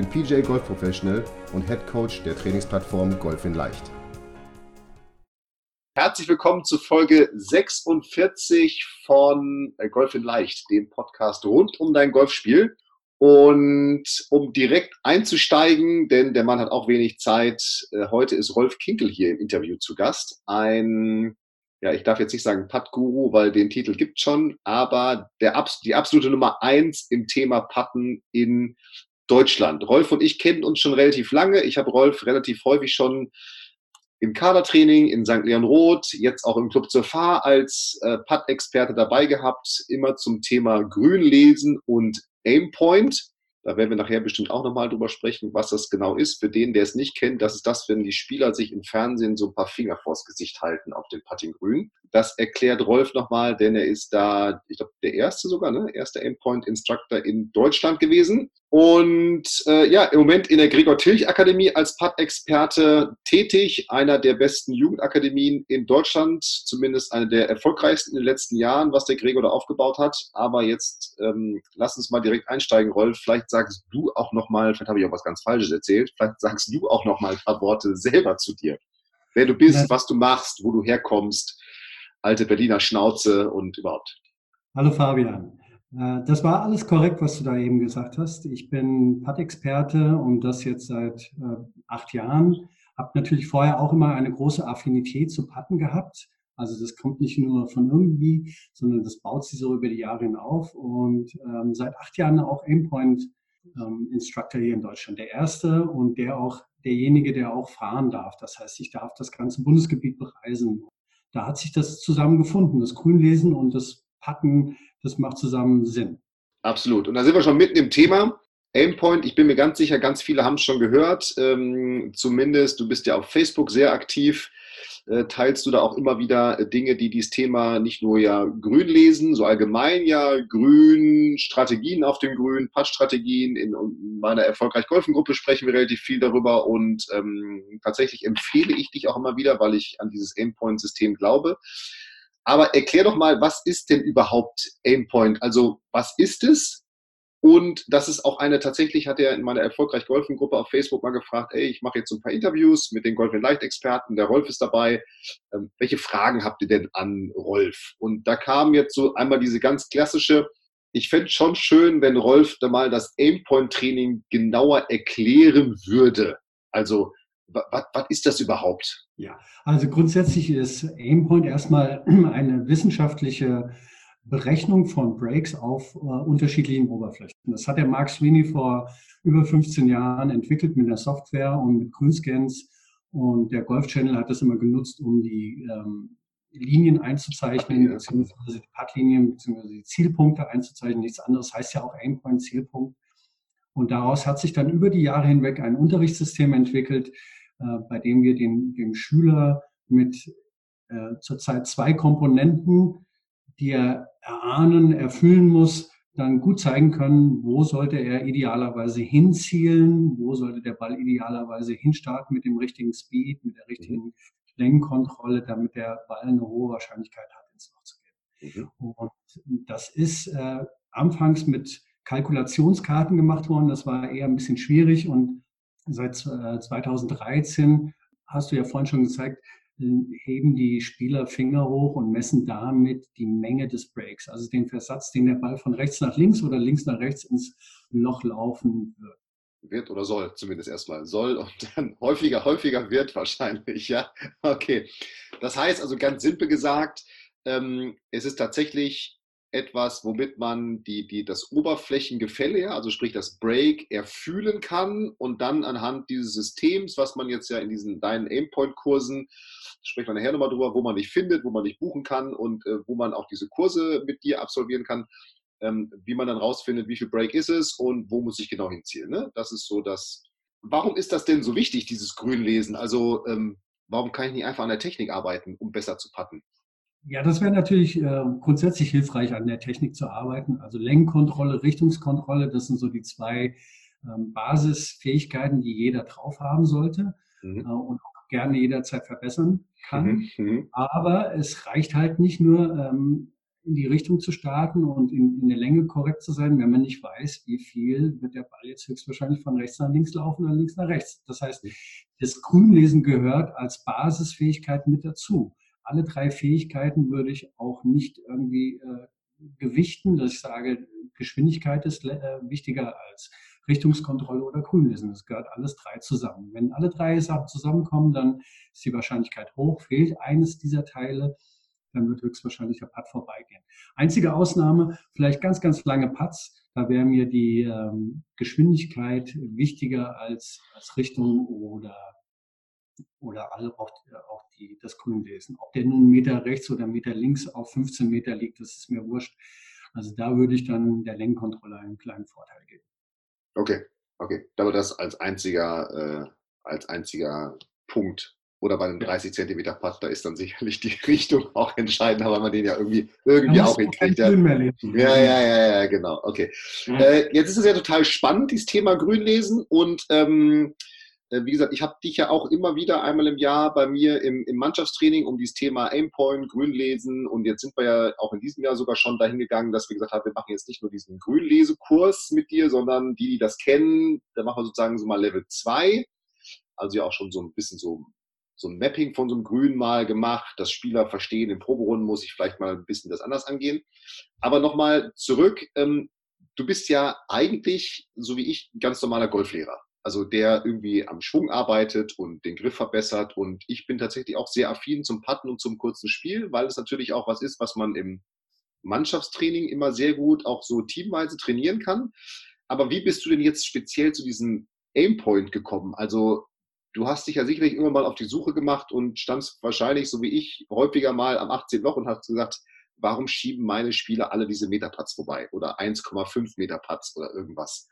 bin PJ Golf Professional und Head Coach der Trainingsplattform Golf in Leicht. Herzlich willkommen zu Folge 46 von äh, Golf in Leicht, dem Podcast rund um dein Golfspiel. Und um direkt einzusteigen, denn der Mann hat auch wenig Zeit, äh, heute ist Rolf Kinkel hier im Interview zu Gast. Ein, ja, ich darf jetzt nicht sagen Putt-Guru, weil den Titel gibt schon, aber der, die absolute Nummer eins im Thema Putten in Deutschland. Rolf und ich kennen uns schon relativ lange. Ich habe Rolf relativ häufig schon im Kadertraining in St. Leon Roth, jetzt auch im Club zur Fahr als äh, Putt-Experte dabei gehabt, immer zum Thema Grünlesen und Aimpoint. Da werden wir nachher bestimmt auch nochmal drüber sprechen, was das genau ist. Für den, der es nicht kennt, das ist das, wenn die Spieler sich im Fernsehen so ein paar Finger vors Gesicht halten auf den Putting Grün. Das erklärt Rolf nochmal, denn er ist da, ich glaube, der erste sogar, ne? Erster Aimpoint Instructor in Deutschland gewesen. Und äh, ja, im Moment in der Gregor Tilch Akademie als Putt-Experte tätig, einer der besten Jugendakademien in Deutschland, zumindest eine der erfolgreichsten in den letzten Jahren, was der Gregor da aufgebaut hat. Aber jetzt ähm, lass uns mal direkt einsteigen, Rolf. Vielleicht sagst du auch nochmal, vielleicht habe ich auch was ganz Falsches erzählt, vielleicht sagst du auch nochmal ein paar Worte selber zu dir. Wer du bist, was du machst, wo du herkommst, alte Berliner Schnauze und überhaupt. Hallo Fabian. Äh, das war alles korrekt, was du da eben gesagt hast. Ich bin Putt-Experte und das jetzt seit äh, acht Jahren. Habe natürlich vorher auch immer eine große Affinität zu Putten gehabt. Also das kommt nicht nur von irgendwie, sondern das baut sich so über die Jahre hinauf. Und ähm, seit acht Jahren auch Aimpoint ähm, Instructor hier in Deutschland. Der erste und der auch derjenige, der auch fahren darf. Das heißt, ich darf das ganze Bundesgebiet bereisen. Da hat sich das zusammengefunden, das Grünlesen und das Putten das macht zusammen Sinn. Absolut. Und da sind wir schon mitten im Thema. Aimpoint, ich bin mir ganz sicher, ganz viele haben es schon gehört. Ähm, zumindest, du bist ja auf Facebook sehr aktiv. Äh, teilst du da auch immer wieder äh, Dinge, die dieses Thema nicht nur ja grün lesen, so allgemein ja grün, Strategien auf dem Grün, Putt-Strategien. In, in, meiner erfolgreich Golfengruppe sprechen wir relativ viel darüber und ähm, tatsächlich empfehle ich dich auch immer wieder, weil ich an dieses Aimpoint-System glaube. Aber erklär doch mal, was ist denn überhaupt Aimpoint? Also was ist es? Und das ist auch eine, tatsächlich hat er in meiner erfolgreich Golfen-Gruppe auf Facebook mal gefragt, ey, ich mache jetzt so ein paar Interviews mit den Golf Leicht-Experten, der Rolf ist dabei. Ähm, welche Fragen habt ihr denn an Rolf? Und da kam jetzt so einmal diese ganz klassische, ich fände schon schön, wenn Rolf da mal das Aimpoint-Training genauer erklären würde. Also was, ist das überhaupt? Ja, also grundsätzlich ist Aimpoint erstmal eine wissenschaftliche Berechnung von Breaks auf äh, unterschiedlichen Oberflächen. Das hat der Mark Sweeney vor über 15 Jahren entwickelt mit der Software und mit Grünscans. Und der Golf Channel hat das immer genutzt, um die ähm, Linien einzuzeichnen, beziehungsweise die Puttlinien, beziehungsweise die Zielpunkte einzuzeichnen. Nichts anderes heißt ja auch Aimpoint, Zielpunkt. Und daraus hat sich dann über die Jahre hinweg ein Unterrichtssystem entwickelt, bei dem wir den, dem Schüler mit äh, zurzeit zwei Komponenten, die er erahnen, erfüllen muss, dann gut zeigen können, wo sollte er idealerweise hinzielen, wo sollte der Ball idealerweise hinstarten mit dem richtigen Speed, mit der richtigen Längenkontrolle, damit der Ball eine hohe Wahrscheinlichkeit hat, ins Loch zu gehen. Mhm. Und das ist äh, anfangs mit Kalkulationskarten gemacht worden. Das war eher ein bisschen schwierig und seit 2013 äh, hast du ja vorhin schon gezeigt, heben die Spieler Finger hoch und messen damit die Menge des Breaks, also den Versatz, den der Ball von rechts nach links oder links nach rechts ins Loch laufen wird. Wird oder soll, zumindest erstmal. Soll und dann häufiger, häufiger wird wahrscheinlich, ja. Okay. Das heißt also ganz simpel gesagt, ähm, es ist tatsächlich etwas, womit man die, die, das Oberflächengefälle, also sprich das Break, erfühlen kann und dann anhand dieses Systems, was man jetzt ja in diesen deinen Aimpoint-Kursen, spricht man nachher nochmal drüber, wo man dich findet, wo man dich buchen kann und äh, wo man auch diese Kurse mit dir absolvieren kann, ähm, wie man dann rausfindet, wie viel Break ist es und wo muss ich genau hinzielen. Ne? Das ist so das, warum ist das denn so wichtig, dieses Grünlesen? Also ähm, warum kann ich nicht einfach an der Technik arbeiten, um besser zu patten? Ja, das wäre natürlich äh, grundsätzlich hilfreich, an der Technik zu arbeiten. Also Lenkkontrolle, Richtungskontrolle, das sind so die zwei ähm, Basisfähigkeiten, die jeder drauf haben sollte mhm. äh, und auch gerne jederzeit verbessern kann. Mhm. mhm. Aber es reicht halt nicht nur, ähm, in die Richtung zu starten und in, in, der Länge korrekt zu sein, wenn man nicht weiß, wie viel wird der Ball jetzt höchstwahrscheinlich von rechts nach links laufen oder links nach rechts. Das heißt, mhm. das Grünlesen gehört als Basisfähigkeit mit dazu alle drei Fähigkeiten würde ich auch nicht irgendwie äh, gewichten, dass ich sage, Geschwindigkeit ist äh, wichtiger als Richtungskontrolle oder Grünlesen. Das gehört alles drei zusammen. Wenn alle drei Sachen zusammenkommen, dann ist die Wahrscheinlichkeit hoch. Fehlt eines dieser Teile, dann wird höchstwahrscheinlich der Putt vorbeigehen. Einzige Ausnahme, vielleicht ganz, ganz lange Putts. Da wäre mir die ähm, Geschwindigkeit wichtiger als, als Richtung oder oder alle auch, auch die, das Grünwesen. Ob der nun einen Meter rechts oder einen Meter links auf 15 Meter liegt, das ist mir wurscht. Also da würde ich dann der Lenkkontrolle einen kleinen Vorteil geben. Okay, okay. Aber das als einziger, äh, als einziger Punkt. Oder bei einem 30 Zentimeter Putt, da ist dann sicherlich die Richtung auch entscheidend, weil man den ja irgendwie, irgendwie auch hinkriegt. Ja. ja, ja, ja, ja, genau. Okay. Äh, jetzt ist es ja total spannend, dieses Thema Grünlesen. Und ähm, äh, wie gesagt, ich habe dich ja auch immer wieder einmal im Jahr bei mir im, im Mannschaftstraining um dieses Thema Aimpoint, Grünlesen. Und jetzt sind wir ja auch in diesem Jahr sogar schon dahin gegangen, dass wir gesagt haben, wir machen jetzt nicht nur diesen Grünlesekurs mit dir, sondern die, die das kennen, da machen wir sozusagen so mal Level 2, also ja auch schon so ein bisschen so, so ein Mapping von so einem Grün mal gemacht, dass Spieler verstehen, im Proberunden muss ich vielleicht mal ein bisschen das anders angehen. Aber nochmal zurück, ähm, du bist ja eigentlich, so wie ich, ein ganz normaler Golflehrer also der irgendwie am Schwung arbeitet und den Griff verbessert. Und ich bin tatsächlich auch sehr affin zum Putten und zum kurzen Spiel, weil es natürlich auch was ist, was man im Mannschaftstraining immer sehr gut auch so teamweise trainieren kann. Aber wie bist du denn jetzt speziell zu diesem Aimpoint gekommen? Also du hast dich ja sicherlich immer mal auf die Suche gemacht und standst wahrscheinlich, so wie ich, häufiger mal am 18 Loch und hast gesagt, warum schieben meine Spieler alle diese Meterputts vorbei oder 1,5 Meter Putts oder irgendwas?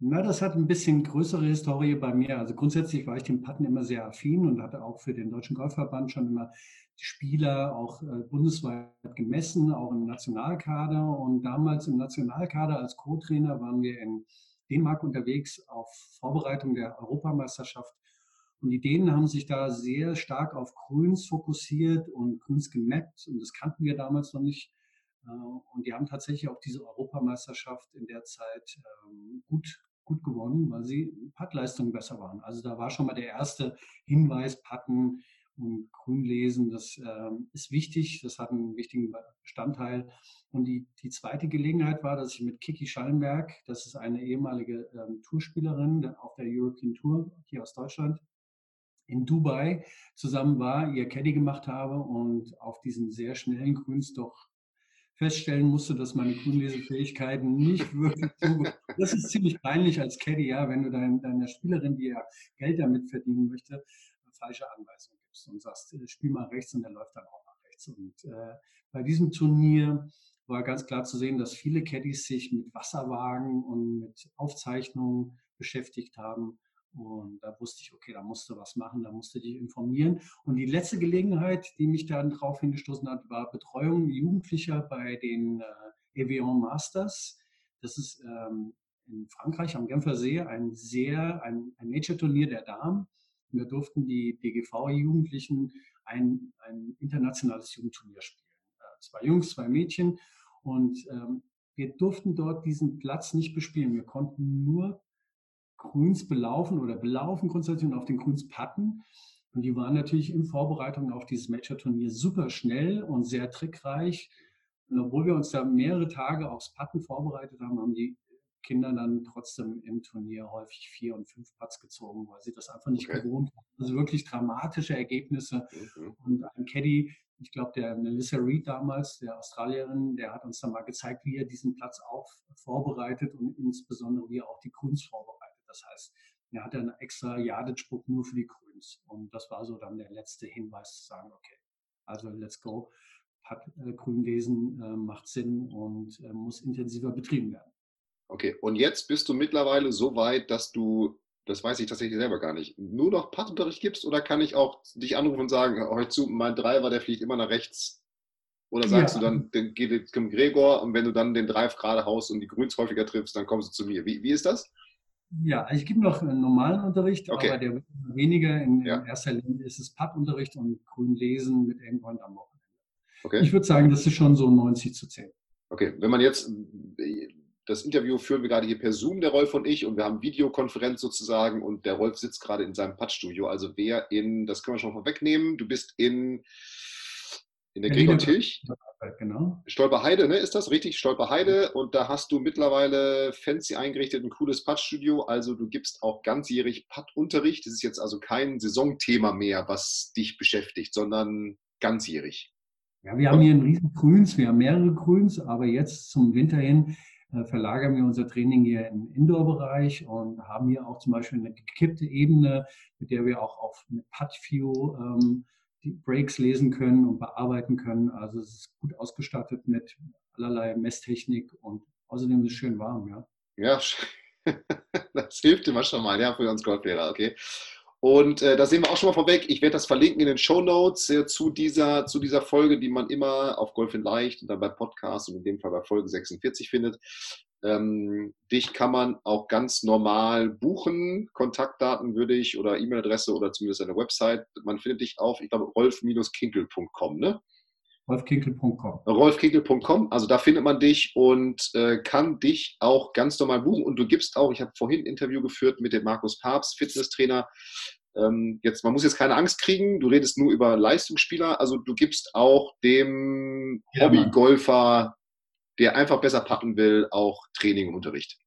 Na, das hat ein bisschen größere Historie bei mir. Also grundsätzlich war ich dem Patten immer sehr affin und hatte auch für den Deutschen Golfverband schon immer die Spieler auch äh, bundesweit gemessen, auch im Nationalkader. Und damals im Nationalkader als Co-Trainer waren wir in Dänemark unterwegs auf Vorbereitung der Europameisterschaft. Und die Dänen haben sich da sehr stark auf Grüns fokussiert und Grüns gemappt. Und das kannten wir damals noch nicht. Äh, und die haben tatsächlich auch diese Europameisterschaft in der Zeit ähm, gut gut gewonnen, weil sie Puttleistungen besser waren. Also da war schon mal der erste Hinweis, Putten und Grünlesen, das ähm, ist wichtig, das hat einen wichtigen Bestandteil. Und die, die zweite Gelegenheit war, dass ich mit Kiki Schallenberg, das ist eine ehemalige ähm, Tourspielerin auf der European Tour hier aus Deutschland, in Dubai zusammen war, ihr Caddy gemacht habe und auf diesen sehr schnellen Grüns doch feststellen musste, dass meine Grünlesefähigkeiten nicht wirklich so Das ist ziemlich peinlich als Caddy, ja, wenn du dein, deiner Spielerin, die ja Geld damit verdienen möchte, falsche Anweisungen gibst und sagst, äh, spiel mal rechts und der läuft dann auch nach rechts. Und äh, bei diesem Turnier war ganz klar zu sehen, dass viele Caddies sich mit Wasserwagen und mit Aufzeichnungen beschäftigt haben und da wusste ich, okay, da musst du was machen, da musst du dich informieren. Und die letzte Gelegenheit, die mich dann darauf hingestoßen hat, war Betreuung Jugendlicher bei den äh, Evian Masters. Das ist ähm, in Frankreich am Genfer See ein sehr, ein, ein Nature-Turnier der Damen. Da durften die DGV-Jugendlichen ein, ein internationales Jugendturnier spielen. Äh, zwei Jungs, zwei Mädchen. Und ähm, wir durften dort diesen Platz nicht bespielen. Wir konnten nur Grüns belaufen oder belaufen grundsätzlich und auf den Grüns patten. Und die waren natürlich in Vorbereitung auf dieses Major-Turnier super schnell und sehr trickreich. Und obwohl wir uns da mehrere Tage aufs Patten vorbereitet haben, haben die Kinder dann trotzdem im Turnier häufig vier und fünf Putts gezogen, weil sie das einfach nicht okay. gewohnt waren. Also wirklich dramatische Ergebnisse. Mhm. Und ein Caddy, ich glaube, der Melissa Reed damals, der Australierin, der hat uns dann mal gezeigt, wie er diesen Platz auch vorbereitet und insbesondere wie er auch die Grüns vorbereitet. Das heißt, er hatte einen extra Yardage-Book nur für die Grüns. Und das war so dann der letzte Hinweis zu sagen, okay, also let's go. Hat, äh, Grünlesen äh, macht Sinn und äh, muss intensiver betrieben werden. Okay, und jetzt bist du mittlerweile so weit, dass du Das weiß ich tatsächlich selber gar nicht. Nur noch Puttunterricht gibst oder kann ich auch dich anrufen und sagen, heute zu, mein Driver, der fliegt immer nach rechts? Oder sagst ja. du dann, dann geht zum Gregor und wenn du dann den Drive gerade haust und die Grüns häufiger triffst, dann kommst du zu mir. Wie, wie ist das? Ja, ich gebe noch einen normalen Unterricht, okay. aber der wird weniger. In, ja. in erster Linie ist es Puttunterricht und Grün lesen mit Endpoint am Wochenende. Okay. Ich würde sagen, das ist schon so 90 zu 10. Okay, wenn man jetzt das Interview führen wir gerade hier per Zoom, der Rolf und ich, und wir haben Videokonferenz sozusagen und der Rolf sitzt gerade in seinem Puttstudio. Also wer in, das können wir schon vorwegnehmen, du bist in, in der Gregor Tilch. Genau. Stolperheide, ne? Ist das richtig? Stolperheide. Und da hast du mittlerweile fancy eingerichtet, ein cooles Puttstudio. Also du gibst auch ganzjährig Puttunterricht. Das ist jetzt also kein Saisonthema mehr, was dich beschäftigt, sondern ganzjährig. Ja, wir haben hier ein riesen Grüns, wir haben mehrere Grüns, aber jetzt zum Winter hin äh, verlagern wir unser Training hier im Indoor-Bereich und haben hier auch zum Beispiel eine gekippte Ebene, mit der wir auch auf mit PuttView ähm, die Breaks lesen können und bearbeiten können. Also es ist gut ausgestattet mit allerlei Messtechnik und außerdem ist es schön warm, ja. Ja, das hilft immer schon mal, ja, für uns Golflehrer, okay. Und äh, da sehen wir auch schon mal vorweg. Ich werde das verlinken in den Show Notes äh, zu, dieser, zu dieser Folge, die man immer auf Golf in Leicht und dann bei Podcast und in dem Fall bei Folge 46 findet. Ähm, dich kann man auch ganz normal buchen. Kontaktdaten würde ich oder E-Mail-Adresse oder zumindest eine Website. Man findet dich auf, ich glaube, rolf-kinkel.com, ne? rolfkinkel.com. rolfkinkel.com, also da findet man dich und äh, kann dich auch ganz normal buchen. Und du gibst auch, ich habe vorhin ein Interview geführt mit dem Markus Papst, Fitnesstrainer. Ähm, jetzt, man muss jetzt keine Angst kriegen, du redest nur über Leistungsspieler, also du gibst auch dem ja, Hobbygolfer, der einfach besser packen will, auch Training und Unterricht.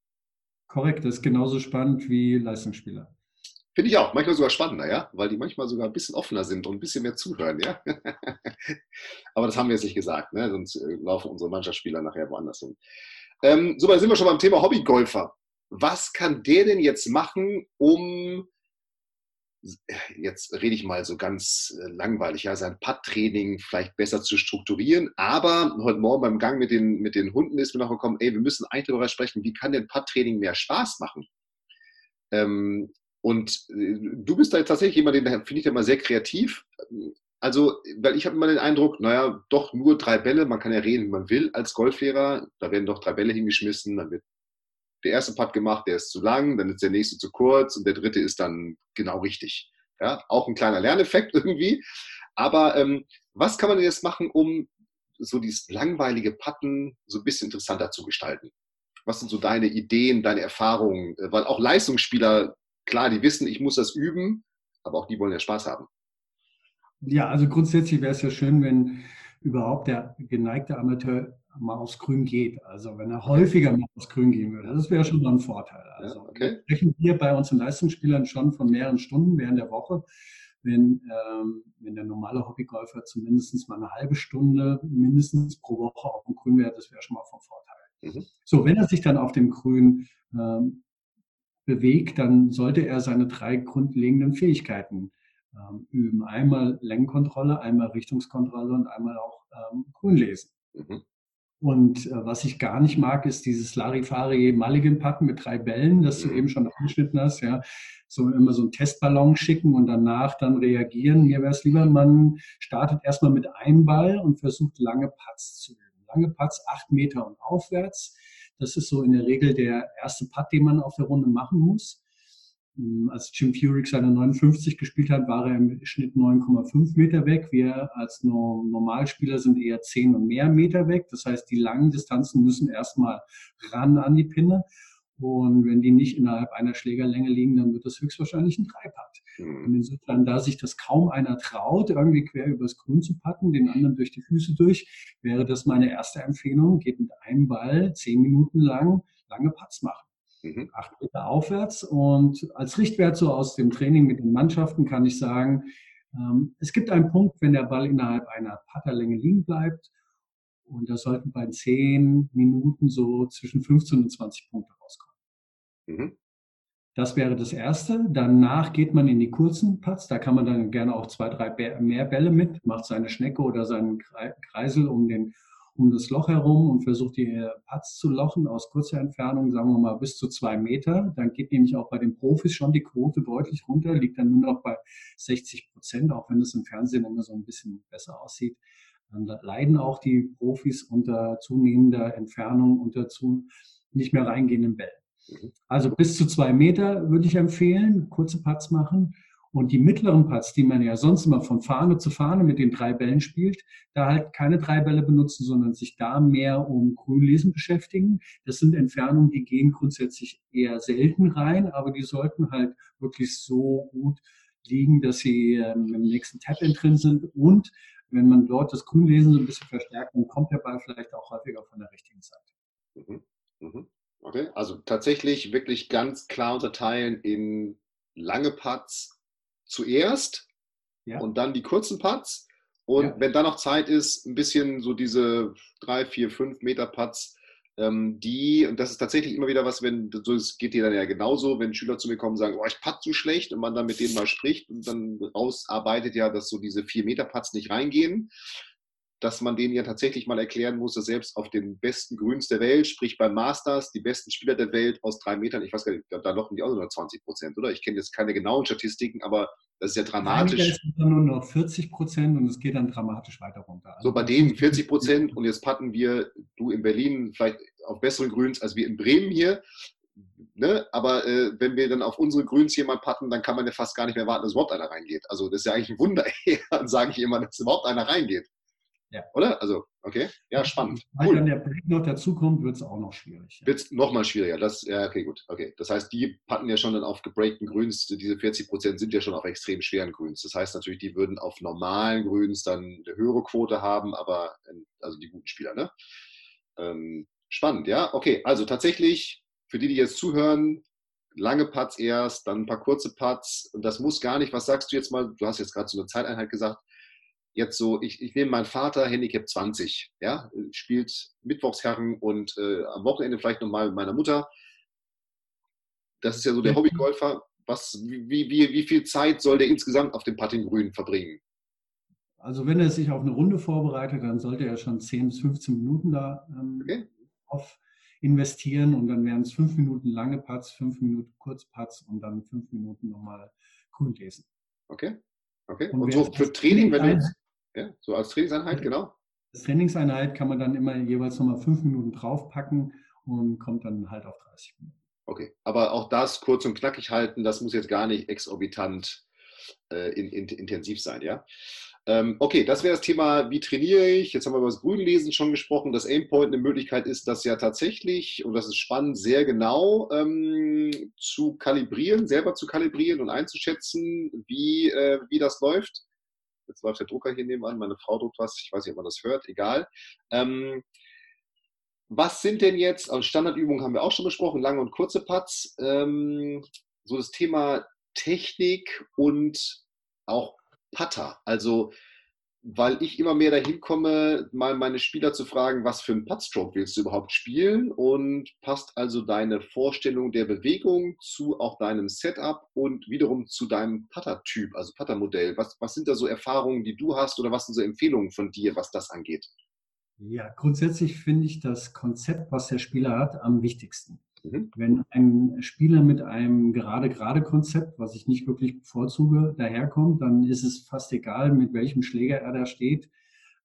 Korrekt, das ist genauso spannend wie Leistungsspieler. Finde ich auch, manchmal sogar spannender, ja, weil die manchmal sogar ein bisschen offener sind und ein bisschen mehr zuhören, ja. Aber das haben wir jetzt nicht gesagt, ne? sonst äh, laufen unsere Mannschaftsspieler nachher woanders hin. Ähm, so, dann sind wir schon beim Thema Hobbygolfer. Was kann der denn jetzt machen, um, jetzt rede ich mal so ganz äh, langweilig, ja, sein Putt-Training vielleicht besser zu strukturieren, aber heute Morgen beim Gang mit den, mit den Hunden ist mir noch gekommen, ey, wir müssen eigentlich darüber sprechen, wie kann denn Putt-Training mehr Spaß machen? Ähm, und äh, du bist da tatsächlich jemand, den finde ich immer sehr kreativ. Also, weil ich habe immer den Eindruck, naja, doch nur drei Bälle, man kann ja reden, wie man will als Golflehrer. Da werden doch drei Bälle hingeschmissen, dann wird der erste Putt gemacht, der ist zu lang, dann ist der nächste zu kurz und der dritte ist dann genau richtig. Ja, auch ein kleiner Lerneffekt irgendwie. Aber ähm, was kann man denn jetzt machen, um so dieses langweilige Putten so ein bisschen interessanter zu gestalten? Was sind so deine Ideen, deine Erfahrungen? Weil auch Leistungsspieler klar, die wissen, ich muss das üben, aber auch die wollen ja Spaß haben. Ja, also grundsätzlich wäre es ja schön, wenn überhaupt der geneigte Amateur mal aufs Grün geht. Also wenn er häufiger mal aufs Grün gehen würde, das wäre schon mal ein Vorteil. Also ja, okay. wir sprechen hier bei unseren Leistungsspielern schon von mehreren Stunden während der Woche. Wenn, ähm, wenn der normale Hobbygolfer zumindest mal eine halbe Stunde mindestens pro Woche auf dem Grün wäre, das wäre schon mal vom Vorteil. Mhm. So, wenn er sich dann auf dem Grün ähm, bewegt, dann sollte er seine drei grundlegenden Fähigkeiten ähm, üben. Einmal Längenkontrolle, einmal Richtungskontrolle und einmal auch ähm, Grünlesen. Mhm. Und äh, was ich gar nicht mag, ist dieses Larifari Mulligan Putten mit drei Bällen, das du mhm. eben schon angeschnitten hast, ja. So immer so einen Testballon schicken und danach dann reagieren. Mir wäre es lieber, man startet erstmal mit einem Ball und versucht lange Putts zu üben. Lange Putts, acht Meter und aufwärts. Das ist so in der Regel der erste Putt, den man auf der Runde machen muss. Hm, als Jim Furyk seine 59 gespielt hat, war er im Schnitt 9,5 Meter weg. Wir als Normalspieler sind eher 10 und mehr Meter weg. Das heißt, die langen Distanzen müssen erstmal ran an die Pinne. Und wenn die nicht innerhalb einer Schlägerlänge liegen, dann wird das höchstwahrscheinlich ein Dreipad. Mhm. Und insofern, da sich das kaum einer traut, irgendwie quer übers Grün zu packen, den anderen durch die Füße durch, wäre das meine erste Empfehlung. Geht mit einem Ball zehn Minuten lang lange Putts machen. Mhm. Acht aufwärts. Und als Richtwert so aus dem Training mit den Mannschaften kann ich sagen, ähm, es gibt einen Punkt, wenn der Ball innerhalb einer Putterlänge liegen bleibt. Und da sollten bei zehn Minuten so zwischen 15 und 20 Punkte rauskommen. Mhm. Das wäre das Erste. Danach geht man in die kurzen Putts. Da kann man dann gerne auch zwei, drei mehr Bälle mit, macht seine Schnecke oder seinen Kreisel um den, um das Loch herum und versucht die Putts zu lochen aus kurzer Entfernung, sagen wir mal bis zu zwei Meter. Dann geht nämlich auch bei den Profis schon die Quote deutlich runter, liegt dann nur noch bei 60 Prozent, auch wenn es im Fernsehen immer so ein bisschen besser aussieht. Dann leiden auch die Profis unter zunehmender Entfernung, unter zu nicht mehr reingehenden Bällen. Mhm. Also bis zu zwei Meter würde ich empfehlen, kurze Putts machen. Und die mittleren Putts, die man ja sonst immer von Fahne zu Fahne mit den drei Bällen spielt, da halt keine drei Bälle benutzen, sondern sich da mehr um Grünlesen beschäftigen. Das sind Entfernungen, die gehen grundsätzlich eher selten rein, aber die sollten halt wirklich so gut liegen, dass sie ähm, im nächsten Tap-In drin sind. Und wenn man dort das Grünlesen so ein bisschen verstärkt, dann kommt der Ball vielleicht auch häufiger von der richtigen Seite. Mhm. Mhm. Okay, also tatsächlich wirklich ganz klar unterteilen in lange Putts zuerst ja. und dann die kurzen Putts. Und ja. wenn da noch Zeit ist, ein bisschen so diese drei, vier, fünf Meter Putts, ähm, die, und das ist tatsächlich immer wieder was, wenn, so es geht dir dann ja genauso, wenn Schüler zu mir kommen und sagen, oh, ich putt zu schlecht und man dann mit denen mal spricht und dann rausarbeitet ja, dass so diese vier Meter Putts nicht reingehen dass man denen ja tatsächlich mal erklären muss, dass selbst auf den besten Grüns der Welt, sprich beim Masters, die besten Spieler der Welt aus drei Metern, ich weiß gar nicht, da lochen die auch nur 20 Prozent, oder? Ich kenne jetzt keine genauen Statistiken, aber das ist ja dramatisch. Einige ist nur noch 40 Prozent und es geht dann dramatisch weiter runter. Also so bei denen 40 Prozent und jetzt patten wir, du in Berlin vielleicht auf besseren Grüns als wir in Bremen hier. Ne? Aber äh, wenn wir dann auf unsere Grüns hier mal patten, dann kann man ja fast gar nicht mehr warten, dass überhaupt einer reingeht. Also das ist ja eigentlich ein Wunder, dann sage ich immer, dass überhaupt einer reingeht. Ja. Oder? Also, okay. Ja, spannend. Weil cool. dann der Break noch dazukommt, wird es auch noch schwierig. Ja. Wird es nochmal schwieriger. Das, ja, okay, gut. Okay. Das heißt, die packen ja schon dann auf gebreakten Grüns, diese 40 Prozent sind ja schon auf extrem schweren Grüns. Das heißt natürlich, die würden auf normalen Grüns dann eine höhere Quote haben, aber, also die guten Spieler, ne? Ähm, spannend, ja. Okay, also tatsächlich, für die, die jetzt zuhören, lange Putts erst, dann ein paar kurze Putts. Und das muss gar nicht, was sagst du jetzt mal? Du hast jetzt gerade so eine Zeiteinheit gesagt jetzt so, ich, ich nehme meinen Vater, Handicap 20, ja, spielt Mittwochsherren und äh, am Wochenende vielleicht nochmal mit meiner Mutter. Das ist ja so der mhm. Hobbygolfer. Was, wie, wie, wie viel Zeit soll der insgesamt auf dem Puttinggrün verbringen? Also wenn er sich auf eine Runde vorbereitet, dann sollte er schon 10 bis 15 Minuten da ähm, okay. auf investieren und dann wären es fünf Minuten lange Putts, fünf Minuten Kurzputts und dann fünf Minuten nochmal grün lesen. Okay. Okay. Und, und so für Training, wenn du jetzt, ja, so als Trainingseinheit, genau. Als Trainingseinheit kann man dann immer jeweils nochmal fünf Minuten draufpacken und kommt dann halt auf 30 Minuten. Okay, aber auch das kurz und knackig halten, das muss jetzt gar nicht exorbitant äh, in, in, intensiv sein, ja? Ähm, okay, das wäre das Thema, wie trainiere ich? Jetzt haben wir über das Grünlesen schon gesprochen. Das Aimpoint eine Möglichkeit ist, das ja tatsächlich, und das ist spannend, sehr genau ähm, zu kalibrieren, selber zu kalibrieren und einzuschätzen, wie, äh, wie das läuft. Jetzt läuft der Drucker hier nebenan, meine Frau druckt was, ich weiß nicht, ob man das hört, egal. Ähm, was sind denn jetzt, also Standardübungen haben wir auch schon besprochen, lange und kurze Putts, ähm, so das Thema Technik und auch Putter. Also, weil ich immer mehr dahin komme, mal meine Spieler zu fragen, was für ein Puttstroke willst du überhaupt spielen und passt also deine Vorstellung der Bewegung zu auch deinem Setup und wiederum zu deinem Putter-Typ, also Putter-Modell. Was, was sind da so Erfahrungen, die du hast oder was sind so Empfehlungen von dir, was das angeht? Ja, grundsätzlich finde ich das Konzept, was der Spieler hat, am wichtigsten. Mhm. Wenn ein Spieler mit einem gerade-gerade-Konzept, was ich nicht wirklich bevorzuge, daherkommt, dann ist es fast egal, mit welchem Schläger er da steht.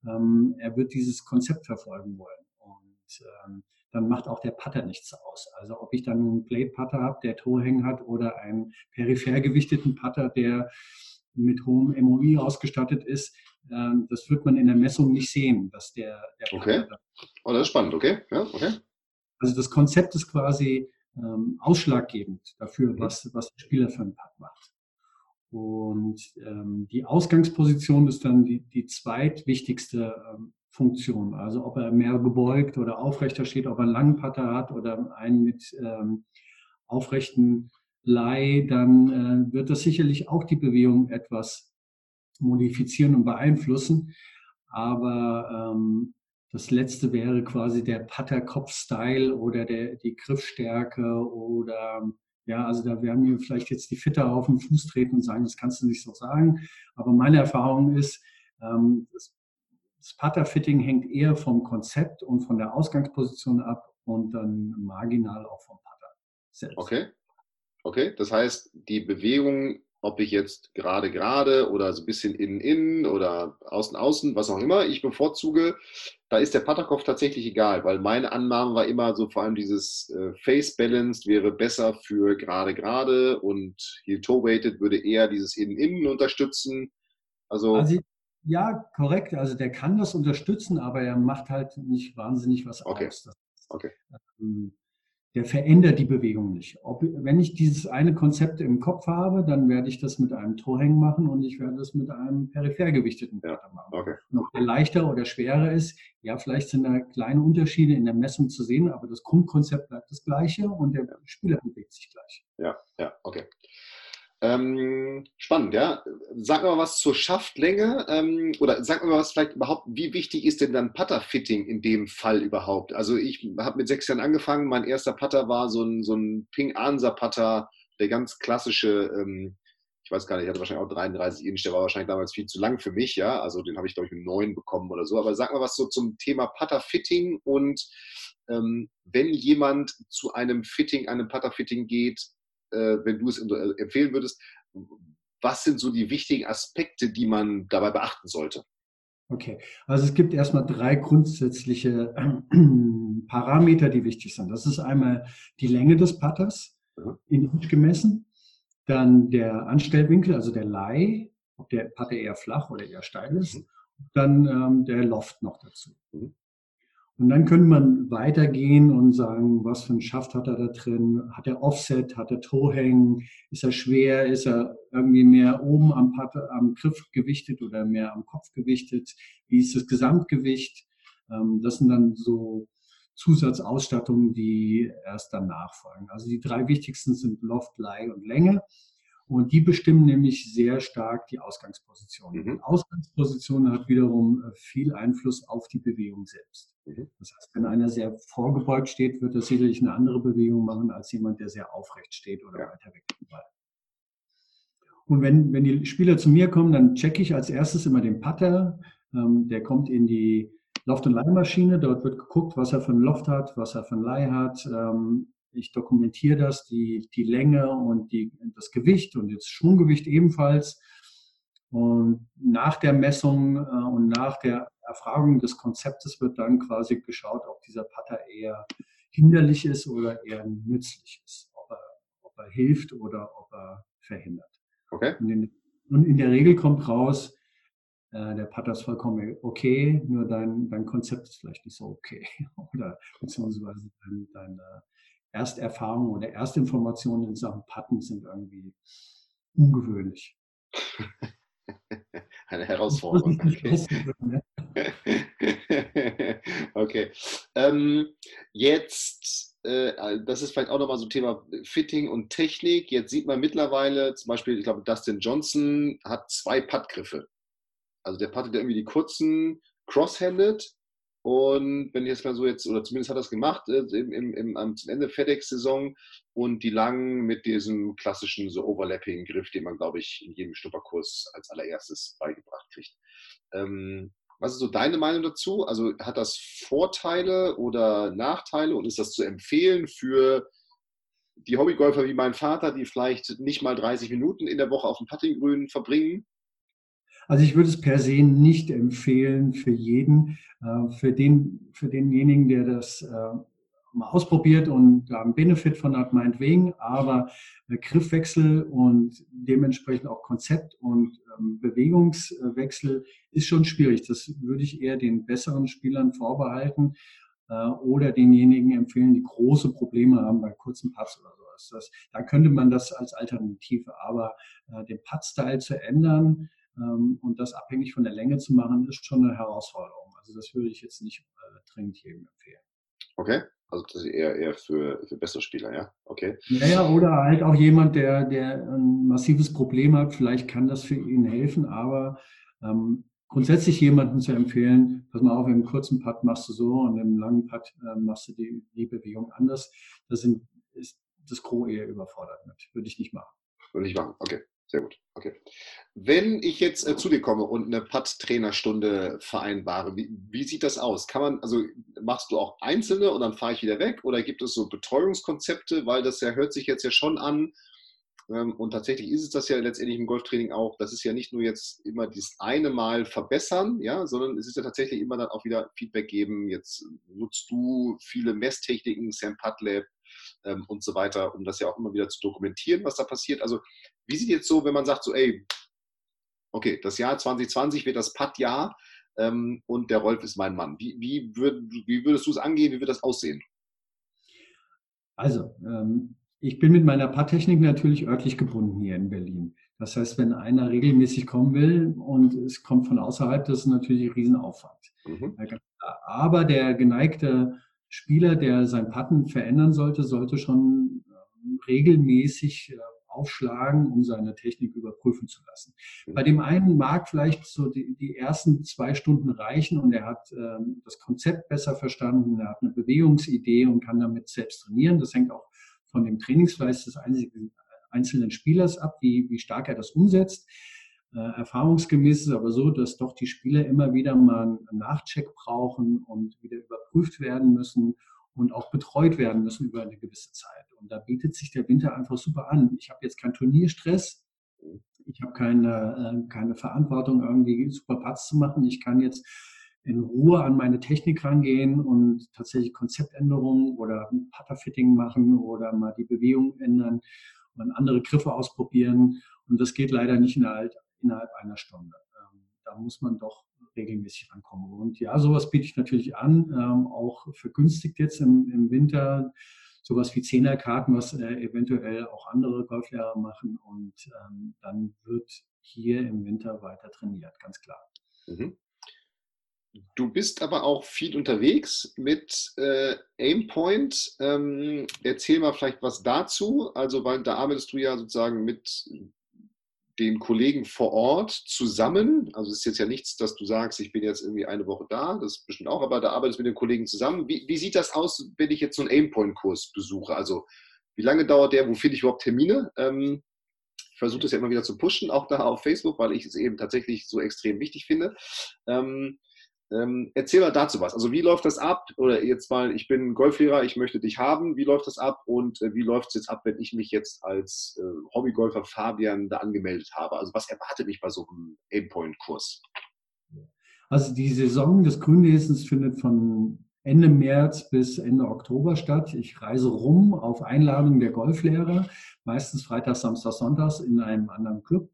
Ähm, er wird dieses Konzept verfolgen wollen. Und ähm, dann macht auch der Putter nichts aus. Also ob ich dann einen Plate-Putter habe, der Torhängen hat, oder einen peripher gewichteten Putter, der mit hohem MOI ausgestattet ist, ähm, das wird man in der Messung nicht sehen, dass der, der Okay. Oh, das ist spannend, okay. Ja, okay. Also das Konzept ist quasi ähm, ausschlaggebend dafür, mhm. was, was der Spieler für einen Putt macht. Und ähm, die Ausgangsposition ist dann die, die zweitwichtigste ähm, Funktion. Also ob er mehr gebeugt oder aufrechter steht, ob er einen langen Putter hat oder einen mit ähm, aufrechten Leih, dann äh, wird das sicherlich auch die Bewegung etwas modifizieren und beeinflussen. Aber ähm, das letzte wäre quasi der Putter-Kopf-Style oder der, die Griffstärke oder ja, also da werden mir vielleicht jetzt die Fitter auf den Fuß treten und sagen, das kannst du nicht so sagen. Aber meine Erfahrung ist, ähm, das das Putter-Fitting hängt eher vom Konzept und von der Ausgangsposition ab und dann marginal auch vom Putter selbst. Okay. Okay, das heißt, die Bewegung, ob ich jetzt gerade gerade oder so ein bisschen innen innen oder außen außen, was auch immer, ich bevorzuge, da ist der Putterkopf tatsächlich egal, weil meine Annahme war immer so vor allem dieses äh, Face Balanced wäre besser für gerade gerade und Heel Toe Weighted würde eher dieses innen innen unterstützen. Also, also ja, korrekt. Also der kann das unterstützen, aber er macht halt nicht wahnsinnig was okay. aus. Das, okay. Ähm, der verändert die Bewegung nicht. Ob, wenn ich dieses eine Konzept im Kopf habe, dann werde ich das mit einem Torhängen machen und ich werde das mit einem peripher gewichteten Bretter machen. Okay. Und ob der leichter oder schwerer ist, ja, vielleicht sind da kleine Unterschiede in der Messung zu sehen, aber das Grundkonzept bleibt das gleiche und der Spieler bewegt sich gleich. Ja, ja, okay. Ähm, spannend, ja. Sag mal was zur Schaftlänge ähm, oder sag mal was vielleicht überhaupt, wie wichtig ist denn dann Putter-Fitting in dem Fall überhaupt? Also ich habe mit sechs Jahren angefangen, mein erster Putter war so ein, so ein Ping-Ansa-Putter, der ganz klassische, ähm, ich weiß gar nicht, ich hatte wahrscheinlich auch 33 Inch, der war wahrscheinlich damals viel zu lang für mich, ja, also den habe ich glaube ich mit neun bekommen oder so, aber sag mal was so zum Thema Putter-Fitting und ähm, wenn jemand zu einem Fitting, einem Putter-Fitting geht, wenn du es äh, empfehlen würdest, was sind so die wichtigen Aspekte, die man dabei beachten sollte? Okay, also es gibt erstmal drei grundsätzliche Parameter, die wichtig sind. Das ist einmal die Länge des Putters ja. in Inch gemessen, dann der Anstellwinkel, also der Lie, ob der Putter eher flach oder eher steil ist, mhm. dann ähm, der Loft noch dazu. Mhm. Und dann könnte man weitergehen und sagen, was für ein Schaft hat er da drin? Hat er Offset? Hat er Tohhängen? Ist er schwer? Ist er irgendwie mehr oben am, Patte, am Griff gewichtet oder mehr am Kopf gewichtet? Wie ist das Gesamtgewicht? Ähm, das sind dann so Zusatzausstattungen, die erst dann nachfolgen. Also die drei wichtigsten sind Loft, Lie und Länge. Und die bestimmen nämlich sehr stark die Ausgangsposition. Mhm. Die Ausgangsposition hat wiederum äh, viel Einfluss auf die Bewegung selbst. Mhm. Das heißt, wenn einer sehr vorgebeugt steht, wird er sicherlich eine andere Bewegung machen als jemand, der sehr aufrecht steht oder ja. weiter weg vom Ball. Und wenn, wenn die Spieler zu mir kommen, dann checke ich als erstes immer den Putter. Ähm, der kommt in die Loft- und Leihmaschine. Dort wird geguckt, was er für ein Loft hat, was er für ein Leih hat. Ähm, ich dokumentiere das, die, die Länge und die, das Gewicht und das Schwunggewicht ebenfalls. Und nach der Messung äh, und nach der Erfragung des Konzeptes wird dann quasi geschaut, ob dieser Putter eher hinderlich ist oder eher nützlich ist, ob er, ob er hilft oder ob er verhindert. Okay. Und in, und in der Regel kommt raus, äh, der Putter ist vollkommen okay, nur dein, dein Konzept ist vielleicht nicht so okay. oder beziehungsweise dein, deine Ersterfahrungen oder Erstinformationen in Sachen Patten sind irgendwie ungewöhnlich. Eine Herausforderung. Okay. Ähm, jetzt, äh, das ist vielleicht auch nochmal so ein Thema Fitting und Technik. Jetzt sieht man mittlerweile, zum Beispiel, ich glaube, Dustin Johnson hat zwei Puttgriffe. Also der puttet irgendwie die kurzen cross-handed und wenn ich jetzt mal so jetzt, oder zumindest hat es gemacht, äh, im, im, im, am, Ende FedEx-Saison und die langen mit diesem klassischen so Overlapping-Griff, den man, glaube ich, in jedem Schnupperkurs als allererstes beigebracht kriegt. Ähm, was ist so deine Meinung dazu? Also hat das Vorteile oder Nachteile und ist das zu empfehlen für die Hobbygolfer wie mein Vater, die vielleicht nicht mal 30 Minuten in der Woche auf dem Puttinggrün verbringen? Also ich würde es per se nicht empfehlen für jeden. Äh, für, den, für denjenigen, der das äh, mal ausprobiert und da einen Benefit von hat, meinetwegen, aber Griffwechsel und dementsprechend auch Konzept und ähm, Bewegungswechsel ist schon schwierig. Das würde ich eher den besseren Spielern vorbehalten äh, oder denjenigen empfehlen, die große Probleme haben bei kurzen Putts oder sowas. Das, da könnte man das als Alternative, aber äh, den Putt-Style zu ändern, und das abhängig von der Länge zu machen, ist schon eine Herausforderung. Also das würde ich jetzt nicht äh, dringend jedem empfehlen. Okay, also das ist eher, eher für, für bessere Spieler, ja? Okay. Naja, oder halt auch jemand, der, der ein massives Problem hat, vielleicht kann das für ihn helfen, aber ähm, grundsätzlich jemanden zu empfehlen, pass mal auf, im kurzen Putt machst du so und im langen Putt äh, machst du die, die Bewegung anders, das sind, ist das Gros eher überfordert mit. Würde ich nicht machen. Würde ich machen, okay. Sehr gut, okay. Wenn ich jetzt äh, zu dir komme und eine Putt-Trainerstunde vereinbare, wie, wie, sieht das aus? Kann man, also machst du auch einzelne und dann fahre ich wieder weg oder gibt es so Betreuungskonzepte? Weil das ja hört sich jetzt ja schon an, ähm, und tatsächlich ist es das ja letztendlich im Golftraining auch. Das ist ja nicht nur jetzt immer dieses eine Mal verbessern, ja, sondern es ist ja tatsächlich immer dann auch wieder Feedback geben. Jetzt nutzt du viele Messtechniken, Sam Putlab ähm, und so weiter, um das ja auch immer wieder zu dokumentieren, was da passiert. Also, wie sieht jetzt so, wenn man sagt so, ey, okay, das Jahr 2020 wird das Putt-Jahr ähm, und der Rolf ist mein Mann. Wie, wie, würd, wie würdest du es angehen? Wie wird das aussehen? Also, ähm, ich bin mit meiner Paartechnik natürlich örtlich gebunden hier in Berlin. Das heißt, wenn einer regelmäßig kommen will und es kommt von außerhalb, das ist natürlich ein Riesenaufwand. Mhm. Aber der geneigte Spieler, der sein Patten verändern sollte, sollte schon ähm, regelmäßig äh, aufschlagen, um seine Technik überprüfen zu lassen. Mhm. Bei dem einen mag vielleicht so die, die ersten zwei Stunden reichen und er hat ähm, das Konzept besser verstanden, er hat eine Bewegungsidee und kann damit selbst trainieren. Das hängt auch von dem Trainingsfleiß des einzelnen Spielers ab, wie, wie stark er das umsetzt. Äh, erfahrungsgemäß ist es aber so, dass doch die Spieler immer wieder mal einen Nachcheck brauchen und wieder überprüft werden müssen und auch betreut werden müssen über eine gewisse Zeit. Und da bietet sich der Winter einfach super an. Ich habe jetzt keinen Turnierstress. Ich habe keine, äh, keine Verantwortung, irgendwie super Putts zu machen. Ich kann jetzt in Ruhe an meine Technik rangehen und tatsächlich Konzeptänderungen oder Putterfitting machen oder mal die Bewegung ändern und andere Griffe ausprobieren. Und das geht leider nicht innerhalb, innerhalb einer Stunde. Ähm, da muss man doch regelmäßig rankommen. Und ja, sowas biete ich natürlich an, ähm, auch vergünstigt jetzt im, im Winter. Sowas wie Zehnerkarten, was äh, eventuell auch andere Golflehrer machen. Und ähm, dann wird hier im Winter weiter trainiert, ganz klar. Mhm. Du bist aber auch viel unterwegs mit äh, Aimpoint. Ähm, erzähl mal vielleicht was dazu. Also, weil da arbeitest du ja sozusagen mit den Kollegen vor Ort zusammen. Also es ist jetzt ja nichts, dass du sagst, ich bin jetzt irgendwie eine Woche da, das ist bestimmt auch, aber da arbeitest du mit den Kollegen zusammen. Wie, wie sieht das aus, wenn ich jetzt so einen Aimpoint-Kurs besuche? Also wie lange dauert der? Wo finde ich überhaupt Termine? Ähm, ich versuche das ja immer wieder zu pushen, auch da auf Facebook, weil ich es eben tatsächlich so extrem wichtig finde. Ähm, ähm, erzähl mal dazu was. Also wie läuft das ab? Oder jetzt mal, ich bin Golflehrer, ich möchte dich haben. Wie läuft das ab? Und äh, wie läuft es jetzt ab, wenn ich mich jetzt als äh, Hobbygolfer Fabian da angemeldet habe? Also was erwartet mich bei so einem Aimpoint-Kurs? Also die Saison des Grünlesens findet von Ende März bis Ende Oktober statt. Ich reise rum auf Einladung der Golflehrer, meistens Freitag, Samstag, Sonntags in einem anderen Club.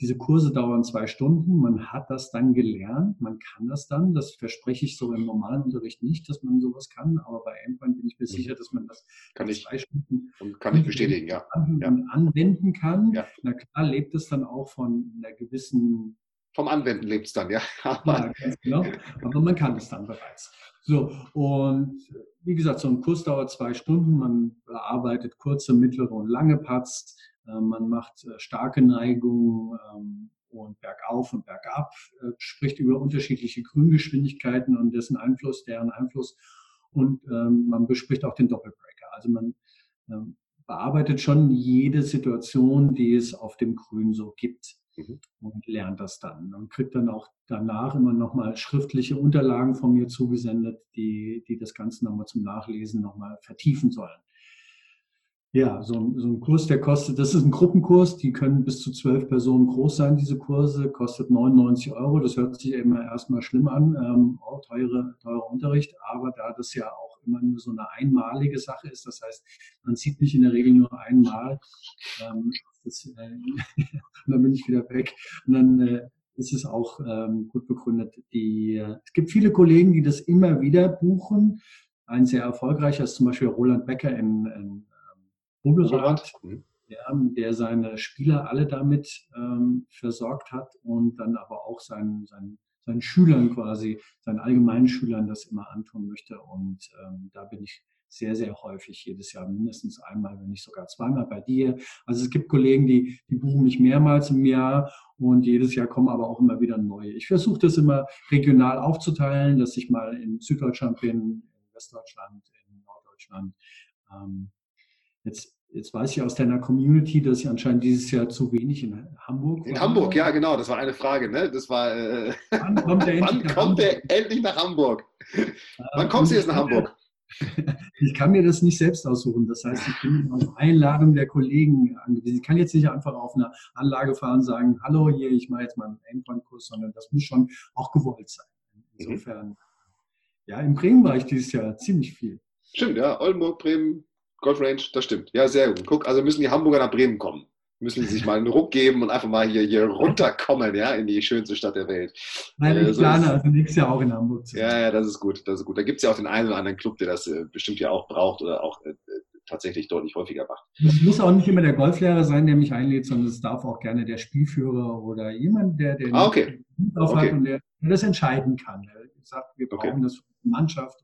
Diese Kurse dauern zwei Stunden. Man hat das dann gelernt. Man kann das dann. Das verspreche ich so im normalen Unterricht nicht, dass man sowas kann. Aber bei Endpoint bin ich mir mhm. sicher, dass man das kann ich, zwei Stunden und kann ich bestätigen, ja. anwenden kann. Ja. Na klar, lebt es dann auch von einer gewissen vom Anwenden lebt es dann, ja. ja, genau. Aber man kann es dann bereits. So, und wie gesagt, so ein Kurs dauert zwei Stunden. Man bearbeitet kurze, mittlere und lange Putts. Äh, man macht äh, starke Neigungen ähm, und bergauf und bergab, äh, spricht über unterschiedliche Grüngeschwindigkeiten und dessen Einfluss, deren Einfluss. Und ähm, man bespricht auch den Doppelbreaker. Also man ähm, bearbeitet schon jede Situation, die es auf dem Grün so gibt mhm. und lernt das dann und kriegt dann auch danach immer nochmal schriftliche Unterlagen von mir zugesendet, die, die das Ganze nochmal zum Nachlesen nochmal vertiefen sollen. Ja, so ein, so ein Kurs, der kostet, das ist ein Gruppenkurs, die können bis zu zwölf Personen groß sein, diese Kurse, kostet 99 Euro. Das hört sich immer erstmal schlimm an, ähm, oh, teure, teurer Unterricht, aber da das ja auch immer nur so eine einmalige Sache ist, das heißt, man sieht mich in der Regel nur einmal, ähm, das, äh, dann bin ich wieder weg. Und dann äh, ist es auch ähm, gut begründet. Die, äh, es gibt viele Kollegen, die das immer wieder buchen. Ein sehr erfolgreicher ist zum Beispiel Roland Becker in, in Vogelrad, mhm. ja, der seine Spieler alle damit ähm, versorgt hat und dann aber auch seinen, seinen, seinen Schülern quasi, seinen allgemeinen Schülern das immer antun möchte. Und ähm, da bin ich sehr, sehr häufig, jedes Jahr mindestens einmal, wenn nicht sogar zweimal bei dir. Also es gibt Kollegen, die, die buchen mich mehrmals im Jahr und jedes Jahr kommen aber auch immer wieder neue. Ich versuche das immer regional aufzuteilen, dass ich mal in Süddeutschland bin, in Westdeutschland, in Norddeutschland. Ähm, jetzt Jetzt weiß ich aus deiner Community, dass ich anscheinend dieses Jahr zu wenig in Hamburg war. In Hamburg, ja, genau. Das war eine Frage. Ne? Das war. Äh, wann kommt er, endlich, kommt endlich nach Hamburg? wann kommst du jetzt nach Hamburg? Ich kann mir das nicht selbst aussuchen. Das heißt, ich bin auf Einladung der Kollegen angewiesen. Ich kann jetzt nicht einfach auf eine Anlage fahren und sagen, hallo hier, ich mache jetzt mal einen Endpoint-Kurs, sondern das muss schon auch gewollt sein. Mhm. Insofern, mhm. ja, in Bremen war ich dieses Jahr ziemlich viel. Stimmt, ja. Oldenburg, Bremen, Golf Range, das stimmt. Ja, sehr gut. Guck, also müssen die Hamburger nach Bremen kommen. Müssen sie sich mal einen Ruck geben und einfach mal hier, hier runterkommen, ja, in die schönste Stadt der Welt. Nein, ich äh, plane also nächstes Jahr auch in Hamburg zu. Ja, ja, das ist gut, das ist gut. Da gibt es ja auch den einen oder anderen Club, der das äh, bestimmt ja auch braucht oder auch äh, tatsächlich deutlich häufiger macht. Es muss auch nicht immer der Golflehrer sein, der mich einlädt, sondern es darf auch gerne der Spielführer oder jemand, der den ah, okay. drauf okay. hat und der, der, das entscheiden kann. Der sagt, wir brauchen okay. das für die Mannschaft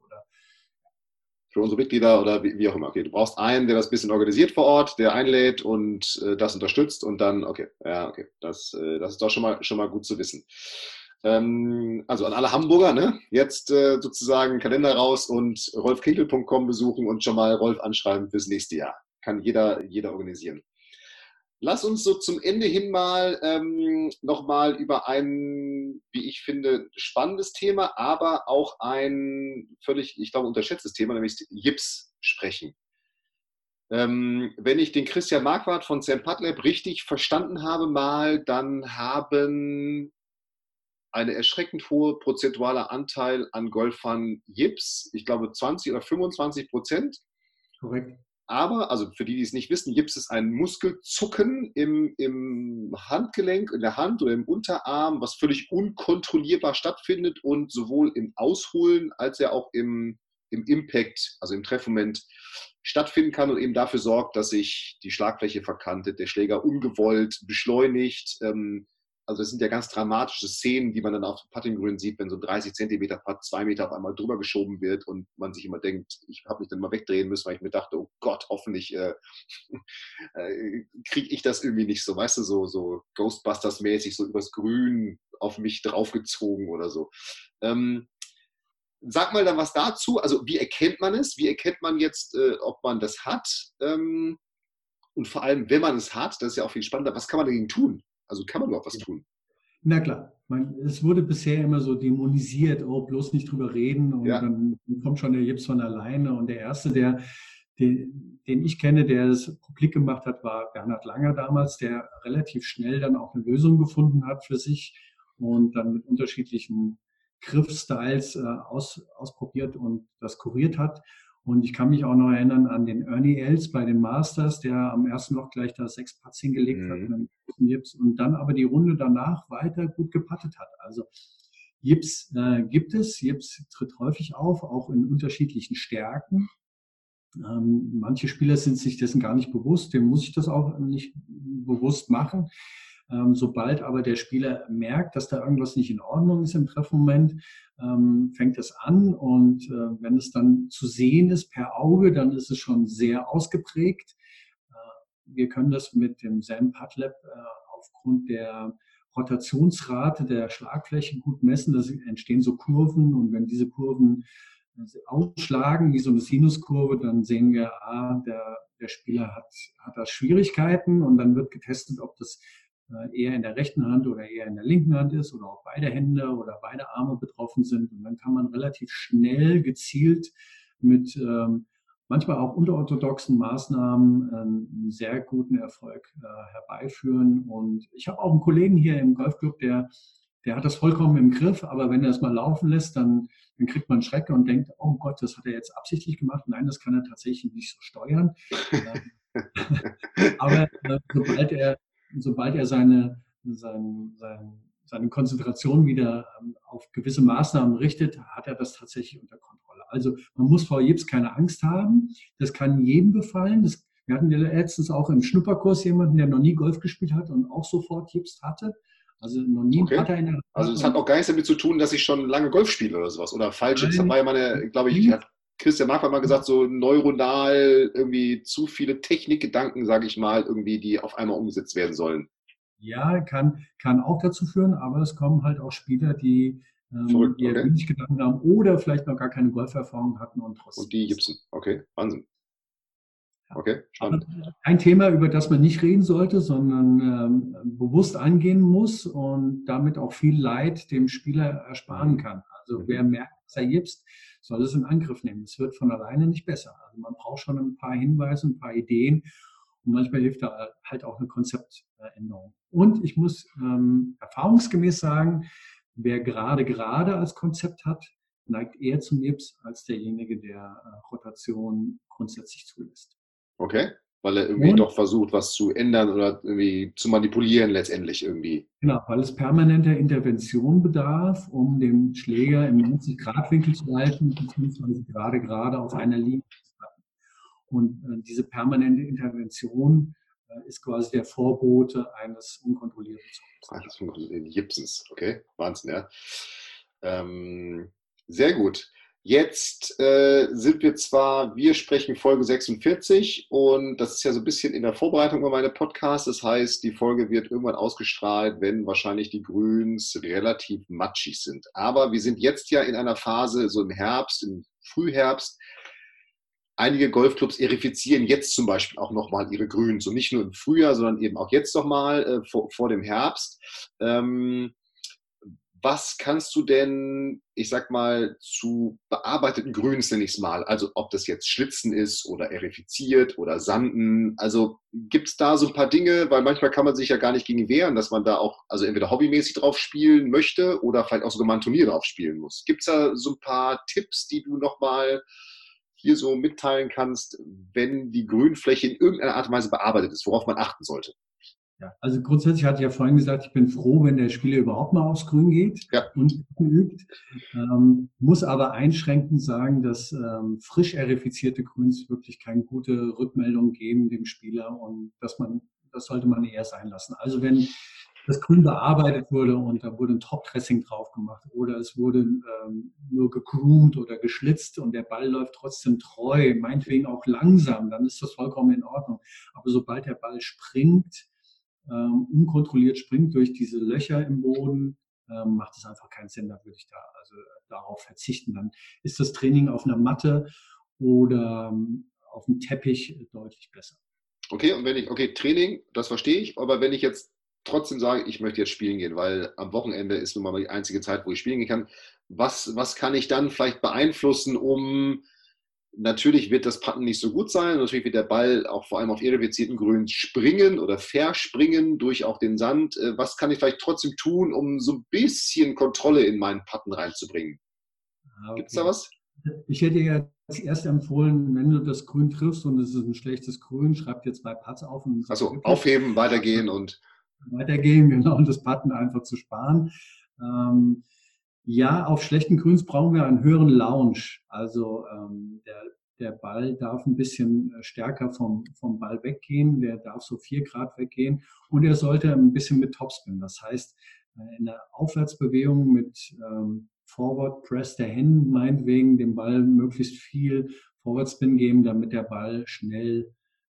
für unsere Mitglieder oder wie, wie, auch immer. Okay, du brauchst einen, der das ein bisschen organisiert vor Ort, der einlädt und äh, das unterstützt und dann, okay, ja, okay, das, äh, das ist doch schon mal, schon mal gut zu wissen. Ähm, also an alle Hamburger, ne? jetzt äh, sozusagen Kalender raus und rolfkinkel.com besuchen und schon mal Rolf anschreiben fürs nächste Jahr. Kann jeder, jeder organisieren. Lass uns so zum Ende hin mal ähm, nochmal über ein, wie ich finde, spannendes Thema, aber auch ein völlig, ich glaube, unterschätztes Thema, nämlich Jips sprechen. Ähm, wenn ich den Christian Marquardt von Sam Putlab richtig verstanden habe mal, dann haben eine erschreckend hohe prozentualer Anteil an Golfern Jips, ich glaube 20 oder 25 Prozent. Korrekt. Aber, also für die, die es nicht wissen, gibt es ein Muskelzucken im, im Handgelenk, in der Hand oder im Unterarm, was völlig unkontrollierbar stattfindet und sowohl im Ausholen als ja auch im, im Impact, also im Treffmoment stattfinden kann und eben dafür sorgt, dass sich die Schlagfläche verkantet, der Schläger ungewollt beschleunigt, ähm, also es sind ja ganz dramatische Szenen, die man dann auf dem Putting Green sieht, wenn so ein 30 Zentimeter Putt zwei Meter auf einmal drüber geschoben wird und man sich immer denkt, ich habe mich dann mal wegdrehen müssen, weil ich mir dachte, oh Gott, hoffentlich äh, äh, kriege ich das irgendwie nicht so, weißt du, so, so Ghostbusters-mäßig, so übers Grün auf mich draufgezogen oder so. Ähm, sag mal dann was dazu. Also wie erkennt man es? Wie erkennt man jetzt, äh, ob man das hat? Ähm, und vor allem, wenn man es hat, das ist ja auch viel spannender, was kann man dagegen tun? Also kann man überhaupt was tun? Na klar, man, es wurde bisher immer so dämonisiert, oh, bloß nicht drüber reden und ja. dann kommt schon der Jips von alleine. Und der Erste, der, den, den ich kenne, der es publik gemacht hat, war Bernhard Langer damals, der relativ schnell dann auch eine Lösung gefunden hat für sich und dann mit unterschiedlichen Griffstyles äh, aus, ausprobiert und das kuriert hat. Und ich kann mich auch noch erinnern an den Ernie Els bei den Masters, der am ersten Loch gleich da sechs Putts hingelegt mhm. hat mit und dann aber die Runde danach weiter gut gepattet hat. Also Jips äh, gibt es, Jips tritt häufig auf, auch in unterschiedlichen Stärken. Ähm, manche Spieler sind sich dessen gar nicht bewusst, dem muss ich das auch nicht bewusst machen. Ähm, sobald aber der Spieler merkt, dass da irgendwas nicht in Ordnung ist im Treffmoment, ähm, fängt es an und äh, wenn es dann zu sehen ist per Auge, dann ist es schon sehr ausgeprägt. Äh, wir können das mit dem SAM Padlab äh, aufgrund der Rotationsrate der Schlagfläche gut messen. Da entstehen so Kurven und wenn diese Kurven ausschlagen, wie so eine Sinuskurve, dann sehen wir, ah, der, der Spieler hat, hat da Schwierigkeiten und dann wird getestet, ob das eher in der rechten Hand oder eher in der linken Hand ist oder auch beide Hände oder beide Arme betroffen sind. Und dann kann man relativ schnell gezielt mit ähm, manchmal auch unterorthodoxen Maßnahmen einen sehr guten Erfolg äh, herbeiführen. Und ich habe auch einen Kollegen hier im Golfclub, der, der hat das vollkommen im Griff, aber wenn er es mal laufen lässt, dann, dann kriegt man Schreck und denkt, oh Gott, das hat er jetzt absichtlich gemacht. Nein, das kann er tatsächlich nicht so steuern. aber äh, sobald er sobald er seine, seine, seine, seine Konzentration wieder ähm, auf gewisse Maßnahmen richtet, hat er das tatsächlich unter Kontrolle. Also man muss vor Jips keine Angst haben. Das kann jedem befallen. Das, wir hatten ja letztens auch im Schnupperkurs jemanden, der noch nie Golf gespielt hat und auch sofort Jips hatte. Also noch nie okay. Patter in der Also es hat auch gar nichts damit zu tun, dass ich schon lange Golf spiele oder sowas. Oder falsch. Das war ja meine, glaube ich, hat Christian Mark hat mal gesagt, so neuronal irgendwie zu viele Technikgedanken, sage ich mal, irgendwie, die auf einmal umgesetzt werden sollen. Ja, kann, kann auch dazu führen, aber es kommen halt auch Spieler, die ähm, okay. wenig Gedanken haben oder vielleicht noch gar keine Golferfahrung hatten und trotzdem. Und die Gibson, okay, Wahnsinn. Okay, spannend. ein Thema, über das man nicht reden sollte, sondern ähm, bewusst angehen muss und damit auch viel Leid dem Spieler ersparen kann. Also mhm. wer merkt, dass er gipst, soll es in Angriff nehmen. Es wird von alleine nicht besser. Also man braucht schon ein paar Hinweise, ein paar Ideen und manchmal hilft da halt auch eine Konzeptänderung. Und ich muss ähm, erfahrungsgemäß sagen, wer gerade gerade als Konzept hat, neigt eher zum Nips als derjenige, der äh, Rotation grundsätzlich zulässt. Okay, weil er irgendwie und, doch versucht, was zu ändern oder irgendwie zu manipulieren letztendlich irgendwie. Genau, weil es permanenter Intervention bedarf, um den Schläger im 90-Grad-Winkel zu halten, beziehungsweise gerade gerade auf einer Linie zu halten. Und äh, diese permanente Intervention äh, ist quasi der Vorbote eines unkontrollierten Zugs. Eines Gipsens, okay, Wahnsinn, ja. Ähm, sehr gut. Jetzt äh, sind wir zwar, wir sprechen Folge 46 und das ist ja so ein bisschen in der Vorbereitung über meine Podcasts. Das heißt, die Folge wird irgendwann ausgestrahlt, wenn wahrscheinlich die Grüns relativ matschig sind. Aber wir sind jetzt ja in einer Phase, so im Herbst, im Frühherbst. Einige Golfclubs erifizieren jetzt zum Beispiel auch nochmal ihre Grüns. Und nicht nur im Frühjahr, sondern eben auch jetzt nochmal äh, vor, vor dem Herbst. Ähm, was kannst du denn, ich sag mal, zu bearbeiteten Grüns, nenne ich es mal, also ob das jetzt Schlitzen ist oder erifiziert oder Sanden, also gibt es da so ein paar Dinge, weil manchmal kann man sich ja gar nicht gegen wehren, dass man da auch, also entweder hobbymäßig drauf spielen möchte oder vielleicht auch sogar mal ein Turnier drauf spielen muss. Gibt es da so ein paar Tipps, die du nochmal hier so mitteilen kannst, wenn die Grünfläche in irgendeiner Art und Weise bearbeitet ist, worauf man achten sollte? Ja, also grundsätzlich hatte ich ja vorhin gesagt, ich bin froh, wenn der Spieler überhaupt mal aufs Grün geht ja. und übt. Ähm, muss aber einschränkend sagen, dass ähm, frisch erifizierte Grüns wirklich keine gute Rückmeldung geben dem Spieler und dass man, das sollte man eher sein lassen. Also wenn das Grün bearbeitet wurde und da wurde ein Top-Dressing drauf gemacht oder es wurde ähm, nur gegroomt oder geschlitzt und der Ball läuft trotzdem treu, meinetwegen auch langsam, dann ist das vollkommen in Ordnung. Aber sobald der Ball springt, ähm, unkontrolliert springt durch diese Löcher im Boden, ähm, macht es einfach keinen Sinn. Da würde ich da also darauf verzichten. Dann ist das Training auf einer Matte oder ähm, auf dem Teppich deutlich besser. Okay, und wenn ich, okay, Training, das verstehe ich, aber wenn ich jetzt trotzdem sage, ich möchte jetzt spielen gehen, weil am Wochenende ist nun mal die einzige Zeit, wo ich spielen gehen kann, was, was kann ich dann vielleicht beeinflussen, um Natürlich wird das Patten nicht so gut sein. Natürlich wird der Ball auch vor allem auf irrefizierten Grün springen oder verspringen durch auch den Sand. Äh, was kann ich vielleicht trotzdem tun, um so ein bisschen Kontrolle in meinen Patten reinzubringen? Ah, okay. Gibt es da was? Ich hätte ja als erst empfohlen, wenn du das Grün triffst und es ist ein schlechtes Grün, schreib dir zwei Putts auf. Achso, aufheben, weitergehen und. Weitergehen, genau, und das Patten einfach zu sparen. Ähm, ja, auf schlechten Grüns brauchen wir einen höheren Lounge. Also ähm, der, der Ball darf ein bisschen äh, stärker vom, vom Ball weggehen, der darf so vier Grad weggehen und er sollte ein bisschen mit Topspin. Das heißt, äh, in der Aufwärtsbewegung mit ähm, Forward Press der Hände meinetwegen dem Ball möglichst viel Forward-Spin geben, damit der Ball schnell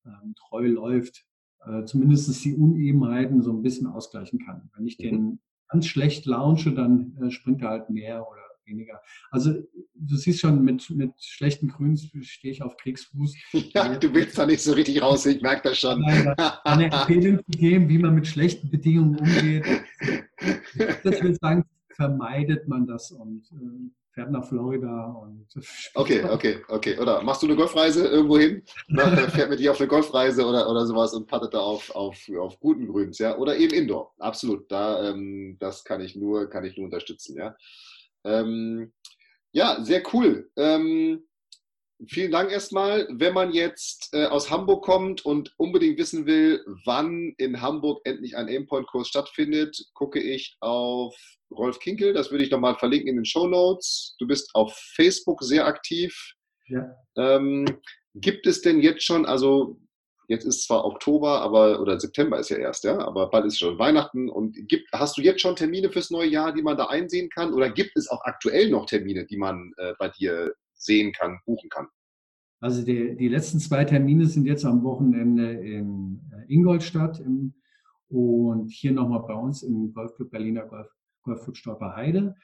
ähm, treu läuft, äh, zumindest die Unebenheiten so ein bisschen ausgleichen kann. Wenn ich mhm. den ganz schlecht launche, dann äh, springt er halt mehr oder weniger. Also du siehst schon, mit, mit schlechten Grüns stehe ich auf Kriegsfuß. Ja, du willst da nicht so richtig raus, ich merke das schon. Nein, eine Empfehlung zu geben, wie man mit schlechten Bedingungen umgeht. Das will sagen, vermeidet man das und äh, fährt nach Florida und. Okay, okay, okay. Oder machst du eine Golfreise irgendwo hin? fährt mit dir auf eine Golfreise oder, oder sowas und pattet da auf, auf, auf guten Grüns, ja? Oder eben Indoor. Absolut. Da, ähm, das kann ich nur, kann ich nur unterstützen, ja. Ähm, ja, sehr cool. Ähm, vielen Dank erstmal. Wenn man jetzt äh, aus Hamburg kommt und unbedingt wissen will, wann in Hamburg endlich ein Aimpoint-Kurs stattfindet, gucke ich auf Rolf Kinkel. Das würde ich nochmal verlinken in den Show Notes. Du bist auf Facebook sehr aktiv. Ja. Ähm, gibt es denn jetzt schon, also jetzt ist zwar Oktober, aber oder September ist ja erst, ja, aber bald ist schon Weihnachten und gibt, hast du jetzt schon Termine fürs neue Jahr, die man da einsehen kann? Oder gibt es auch aktuell noch Termine, die man äh, bei dir sehen kann, buchen kann? Also die, die letzten zwei Termine sind jetzt am Wochenende in äh, Ingolstadt im, und hier nochmal bei uns im Golfclub Berliner Golf, Golfclub Stolper Heide.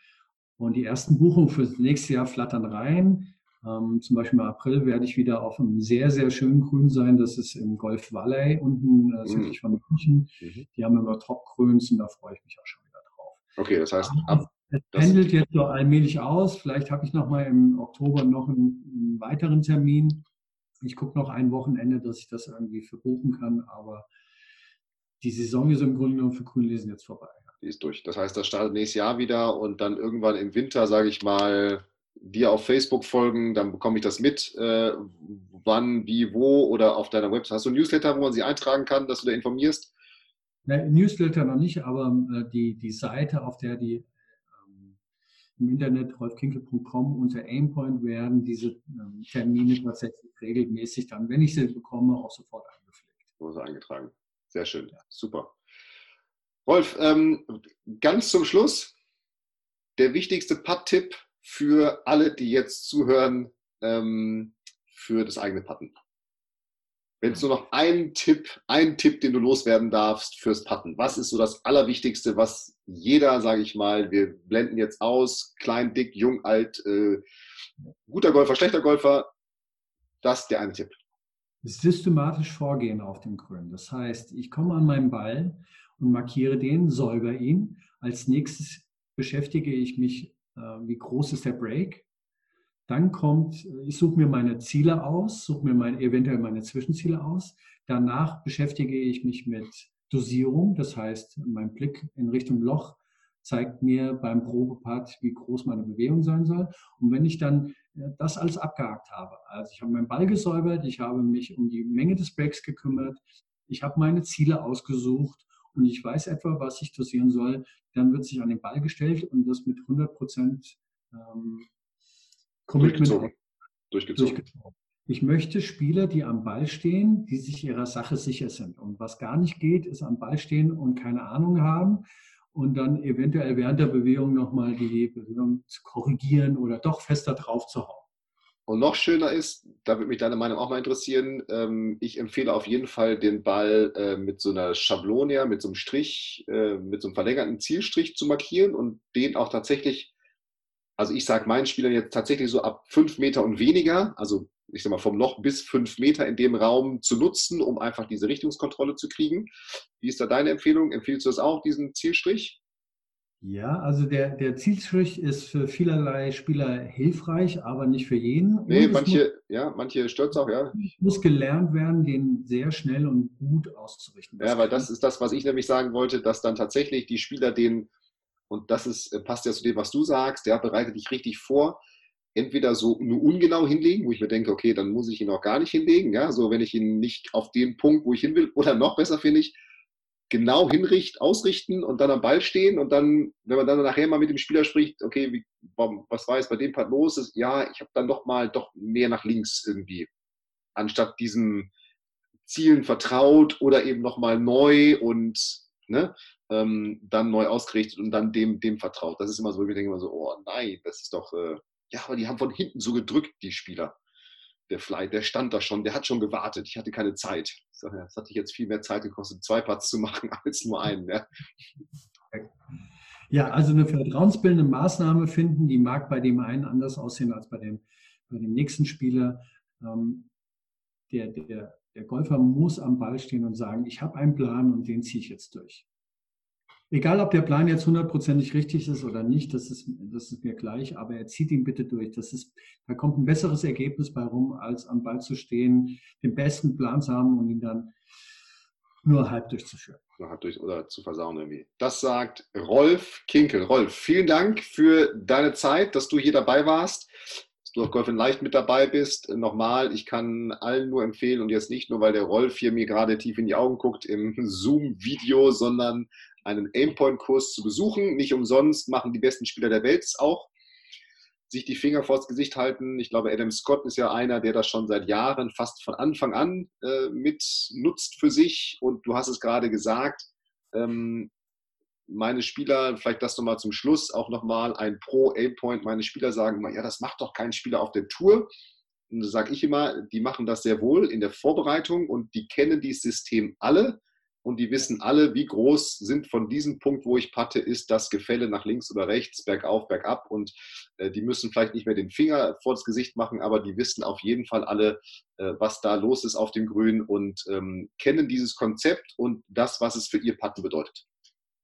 Und die ersten Buchungen für das nächste Jahr flattern rein. Ähm, zum Beispiel im April werde ich wieder auf einem sehr, sehr schönen Grün sein. Das ist im Golf Valley unten äh, südlich mhm. von München. Mhm. Die haben immer Top-Grüns und da freue ich mich auch schon wieder drauf. Okay, das heißt, ab, es pendelt jetzt so allmählich aus. Vielleicht habe ich noch mal im Oktober noch einen, einen weiteren Termin. Ich gucke noch ein Wochenende, dass ich das irgendwie verbuchen kann. Aber die Saison ist im Grunde genommen für Grünlesen jetzt vorbei. Die ist durch. Das heißt, das startet nächstes Jahr wieder und dann irgendwann im Winter, sage ich mal, dir auf Facebook folgen, dann bekomme ich das mit, äh, wann, wie, wo oder auf deiner Website. Hast du ein Newsletter, wo man sich eintragen kann, dass du da informierst? Newsletter noch nicht, aber äh, die, die Seite, auf der die im Internet rolfkinkel.com unter Aimpoint werden diese ähm, Termine tatsächlich regelmäßig dann, wenn ich sie bekomme, auch sofort eingepflegt. So eingetragen. Sehr schön. Ja. Super. Rolf, ähm, ganz zum Schluss, der wichtigste Putt-Tipp für alle, die jetzt zuhören, ähm, für das eigene Putten. Wenn es nur noch einen Tipp, einen Tipp, den du loswerden darfst fürs Putten. Was ist so das Allerwichtigste, was jeder, sage ich mal, wir blenden jetzt aus, klein, dick, jung, alt, äh, guter Golfer, schlechter Golfer, das ist der eine Tipp. Systematisch vorgehen auf dem Grün. Das heißt, ich komme an meinen Ball und markiere den, säuber ihn. Als nächstes beschäftige ich mich äh, wie groß ist der Break. Dann kommt, äh, ich suche mir meine Ziele aus, suche mir mein, eventuell meine Zwischenziele aus. Danach beschäftige ich mich mit Dosierung, das heißt, mein Blick in Richtung Loch zeigt mir beim Probepart, wie groß meine Bewegung sein soll. Und wenn ich dann äh, das alles abgehakt habe, also ich habe meinen Ball gesäubert, ich habe mich um die Menge des Breaks gekümmert, ich habe meine Ziele ausgesucht und ich weiß etwa, was ich dosieren soll, dann wird sich an den Ball gestellt und das mit 100 Prozent ähm, Commitment durchgezogen. Durchgezogen. durchgezogen. Ich möchte Spieler, die am Ball stehen, die sich ihrer Sache sicher sind. Und was gar nicht geht, ist am Ball stehen und keine Ahnung haben und dann eventuell während der Bewegung nochmal die Bewegung zu korrigieren oder doch fester drauf zu hauen. Und noch schöner ist, da würde mich deine Meinung auch mal interessieren, ähm, ich empfehle auf jeden Fall den Ball äh, mit so einer Schablone, mit so einem Strich, äh, mit so einem verlängerten Zielstrich zu markieren und den auch tatsächlich, also ich sage meinen Spielern jetzt tatsächlich so ab fünf Meter und weniger, also ich sag mal vom Loch bis fünf Meter in dem Raum zu nutzen, um einfach diese Richtungskontrolle zu kriegen. Wie ist da deine Empfehlung? Empfiehlst du das auch, diesen Zielstrich? Ja, also der, der Zielstrich ist für vielerlei Spieler hilfreich, aber nicht für jeden. Nee, manche, muss, ja, manche stört auch, ja. Es muss gelernt werden, den sehr schnell und gut auszurichten. Ja, weil das ist das, was ich nämlich sagen wollte, dass dann tatsächlich die Spieler den, und das ist, äh, passt ja zu dem, was du sagst, der bereitet dich richtig vor, entweder so nur ungenau hinlegen, wo ich mir denke, okay, dann muss ich ihn auch gar nicht hinlegen, ja, so wenn ich ihn nicht auf den Punkt, wo ich hin will, oder noch besser finde ich, genau hinrichten, ausrichten und dann am Ball stehen und dann, wenn man dann nachher mal mit dem Spieler spricht, okay, wie, was war jetzt bei dem Part los? Ist, ja, ich habe dann doch mal doch mehr nach links irgendwie, anstatt diesen Zielen vertraut oder eben nochmal neu und ne, ähm, dann neu ausgerichtet und dann dem, dem vertraut. Das ist immer so, ich denke immer so, oh nein, das ist doch, äh, ja, aber die haben von hinten so gedrückt, die Spieler der Flight, der stand da schon, der hat schon gewartet. Ich hatte keine Zeit. Ich sage, das hat dich jetzt viel mehr Zeit gekostet, zwei Parts zu machen als nur einen. Ja, ja also eine vertrauensbildende Maßnahme finden, die mag bei dem einen anders aussehen als bei dem, bei dem nächsten Spieler. Ähm, der, der, der Golfer muss am Ball stehen und sagen, ich habe einen Plan und den ziehe ich jetzt durch. Egal, ob der Plan jetzt hundertprozentig richtig ist oder nicht, das ist, das ist mir gleich, aber er zieht ihn bitte durch. Das ist, da kommt ein besseres Ergebnis bei rum, als am Ball zu stehen, den besten Plan zu haben und ihn dann nur halb durchzuführen. Nur halb durch oder zu versauen irgendwie. Das sagt Rolf Kinkel. Rolf, vielen Dank für deine Zeit, dass du hier dabei warst du auf Golf Leicht mit dabei bist. Nochmal, ich kann allen nur empfehlen und jetzt nicht nur, weil der Rolf hier mir gerade tief in die Augen guckt im Zoom-Video, sondern einen Aimpoint-Kurs zu besuchen. Nicht umsonst machen die besten Spieler der Welt es auch. Sich die Finger vors Gesicht halten. Ich glaube, Adam Scott ist ja einer, der das schon seit Jahren, fast von Anfang an äh, mit nutzt für sich. Und du hast es gerade gesagt, ähm, meine Spieler, vielleicht das nochmal zum Schluss, auch nochmal ein Pro-Aimpoint. Meine Spieler sagen immer, ja, das macht doch kein Spieler auf der Tour. Und da sage ich immer, die machen das sehr wohl in der Vorbereitung und die kennen dieses System alle und die wissen alle, wie groß sind von diesem Punkt, wo ich patte, ist das Gefälle nach links oder rechts, bergauf, bergab und äh, die müssen vielleicht nicht mehr den Finger vor das Gesicht machen, aber die wissen auf jeden Fall alle, äh, was da los ist auf dem Grün und ähm, kennen dieses Konzept und das, was es für ihr Patten bedeutet.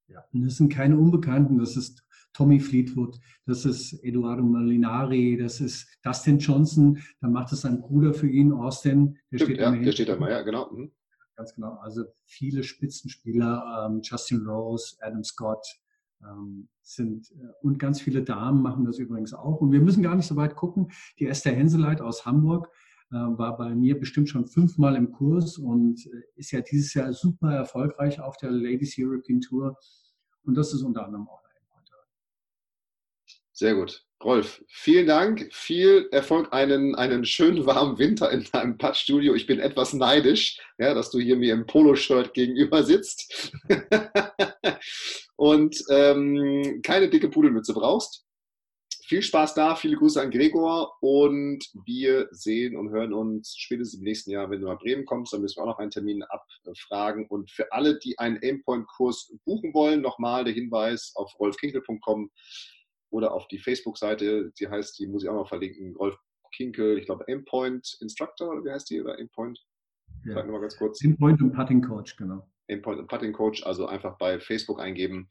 Ja, und das sind keine Unbekannten, das ist Tommy Fleetwood, das ist Eduardo Molinari, das ist Dustin Johnson, dann macht es sein Bruder für ihn, Austin. Der Stimmt, steht ja, der steht da mal, ja, genau. Mhm. Ganz genau. Also viele Spitzenspieler, ähm, Justin Rose, Adam Scott, ähm, sind äh, und ganz viele Damen machen das übrigens auch. Und wir müssen gar nicht so weit gucken. Die Esther Henseleit aus Hamburg war bei mir bestimmt schon fünfmal im Kurs und äh, ist ja dieses Jahr super erfolgreich auf der Ladies European Tour. Und das ist unter anderem auch sehr gut. Rolf, vielen Dank, viel Erfolg, einen, einen schönen warmen Winter in deinem Puttstudio. Ich bin etwas neidisch, ja, dass du hier mir im Poloshirt gegenüber sitzt und ähm, keine dicke Pudelmütze brauchst. Viel Spaß da, viele Grüße an Gregor und wir sehen und hören uns spätestens im nächsten Jahr, wenn du nach Bremen kommst, dann müssen wir auch noch einen Termin abfragen. Und für alle, die einen Aimpoint-Kurs buchen wollen, nochmal der Hinweis auf rolfkinkel.com oder auf die Facebook-Seite, die heißt, die muss ich auch noch verlinken, Rolf Kinkel, ich glaube Aimpoint Instructor, oder wie heißt die, oder Aimpoint? Ja. Sag nochmal ganz kurz. Aimpoint und Putting Coach, genau. Aimpoint und Putting Coach, also einfach bei Facebook eingeben.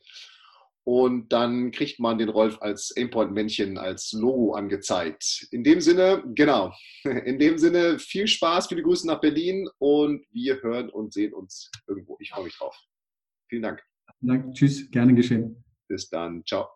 Und dann kriegt man den Rolf als Aimpoint-Männchen, als Logo angezeigt. In dem Sinne, genau, in dem Sinne, viel Spaß, viele Grüße nach Berlin und wir hören und sehen uns irgendwo. Ich freue mich drauf. Vielen Dank. Dank. Tschüss, gerne geschehen. Bis dann. Ciao.